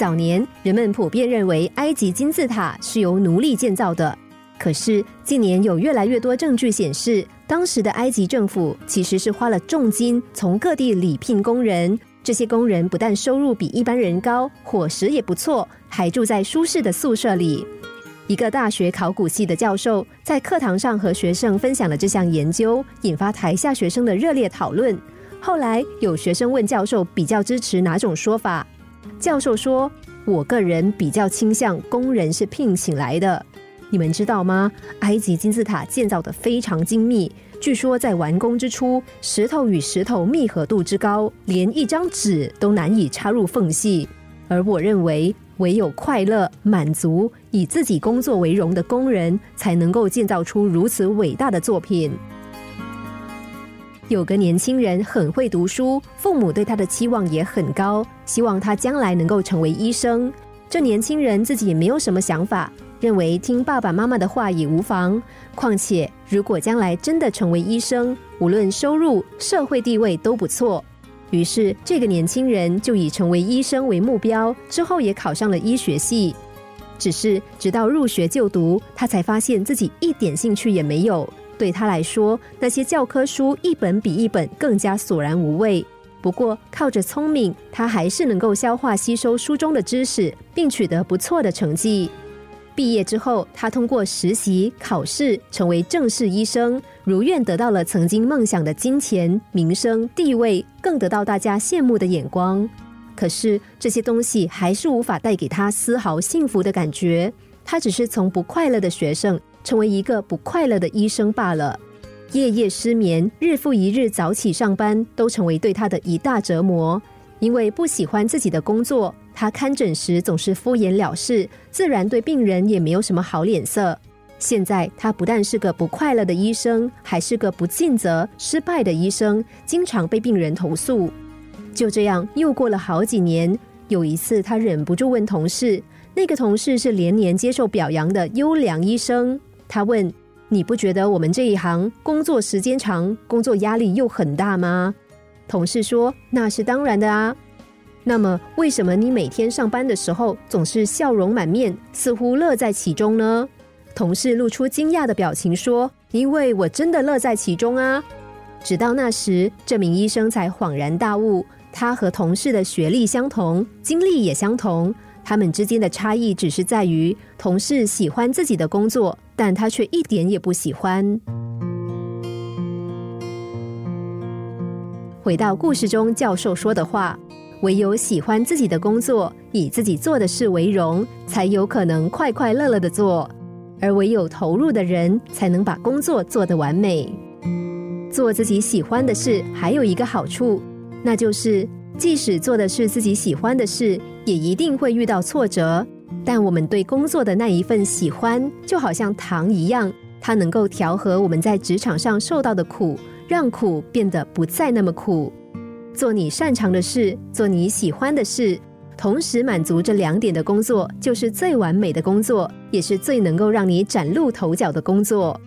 早年人们普遍认为埃及金字塔是由奴隶建造的，可是近年有越来越多证据显示，当时的埃及政府其实是花了重金从各地礼聘工人。这些工人不但收入比一般人高，伙食也不错，还住在舒适的宿舍里。一个大学考古系的教授在课堂上和学生分享了这项研究，引发台下学生的热烈讨论。后来有学生问教授比较支持哪种说法，教授说：“我个人比较倾向工人是聘请来的。你们知道吗？埃及金字塔建造的非常精密。”据说在完工之初，石头与石头密合度之高，连一张纸都难以插入缝隙。而我认为，唯有快乐、满足、以自己工作为荣的工人，才能够建造出如此伟大的作品。有个年轻人很会读书，父母对他的期望也很高，希望他将来能够成为医生。这年轻人自己也没有什么想法。认为听爸爸妈妈的话也无妨。况且，如果将来真的成为医生，无论收入、社会地位都不错。于是，这个年轻人就以成为医生为目标，之后也考上了医学系。只是直到入学就读，他才发现自己一点兴趣也没有。对他来说，那些教科书一本比一本更加索然无味。不过，靠着聪明，他还是能够消化吸收书中的知识，并取得不错的成绩。毕业之后，他通过实习、考试，成为正式医生，如愿得到了曾经梦想的金钱、名声、地位，更得到大家羡慕的眼光。可是这些东西还是无法带给他丝毫幸福的感觉。他只是从不快乐的学生，成为一个不快乐的医生罢了。夜夜失眠，日复一日早起上班，都成为对他的一大折磨。因为不喜欢自己的工作，他看诊时总是敷衍了事，自然对病人也没有什么好脸色。现在他不但是个不快乐的医生，还是个不尽责、失败的医生，经常被病人投诉。就这样又过了好几年。有一次，他忍不住问同事：“那个同事是连年接受表扬的优良医生。”他问：“你不觉得我们这一行工作时间长，工作压力又很大吗？”同事说：“那是当然的啊。那么，为什么你每天上班的时候总是笑容满面，似乎乐在其中呢？”同事露出惊讶的表情说：“因为我真的乐在其中啊！”直到那时，这名医生才恍然大悟：他和同事的学历相同，经历也相同，他们之间的差异只是在于，同事喜欢自己的工作，但他却一点也不喜欢。回到故事中，教授说的话：“唯有喜欢自己的工作，以自己做的事为荣，才有可能快快乐乐的做；而唯有投入的人，才能把工作做得完美。做自己喜欢的事，还有一个好处，那就是即使做的是自己喜欢的事，也一定会遇到挫折。但我们对工作的那一份喜欢，就好像糖一样，它能够调和我们在职场上受到的苦。”让苦变得不再那么苦，做你擅长的事，做你喜欢的事，同时满足这两点的工作，就是最完美的工作，也是最能够让你崭露头角的工作。